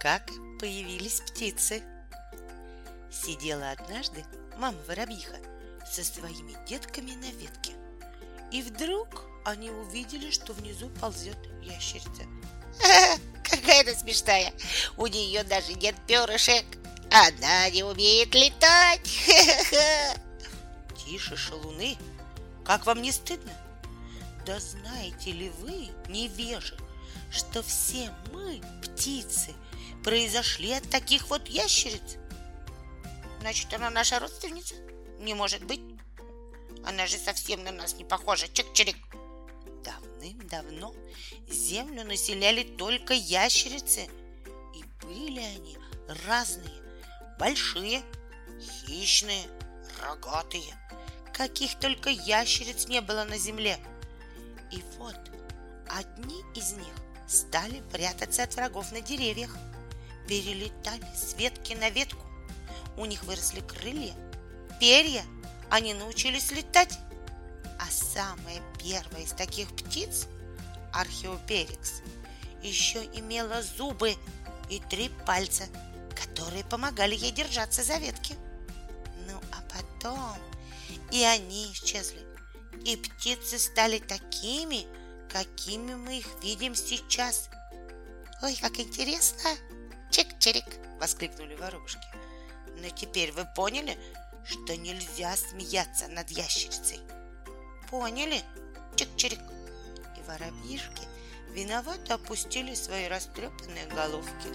как появились птицы. Сидела однажды мама воробьиха со своими детками на ветке. И вдруг они увидели, что внизу ползет ящерица. Какая она смешная! У нее даже нет перышек. Она не умеет летать. Тише, шалуны! Как вам не стыдно? Да знаете ли вы, невежи, что все мы, птицы, произошли от таких вот ящериц? Значит, она наша родственница? Не может быть. Она же совсем на нас не похожа. Чик-чирик. Давным-давно землю населяли только ящерицы, и были они разные, большие, хищные, рогатые, каких только ящериц не было на земле. И вот одни из них стали прятаться от врагов на деревьях, перелетали с ветки на ветку. У них выросли крылья, перья, они научились летать. А самая первая из таких птиц, Археоперикс, еще имела зубы и три пальца, которые помогали ей держаться за ветки. Ну а потом и они исчезли, и птицы стали такими, какими мы их видим сейчас. Ой, как интересно! Чик-чирик! воскликнули воробушки. Но теперь вы поняли, что нельзя смеяться над ящерицей. Поняли? Чик-чирик. И воробьишки виновато опустили свои растрепанные головки.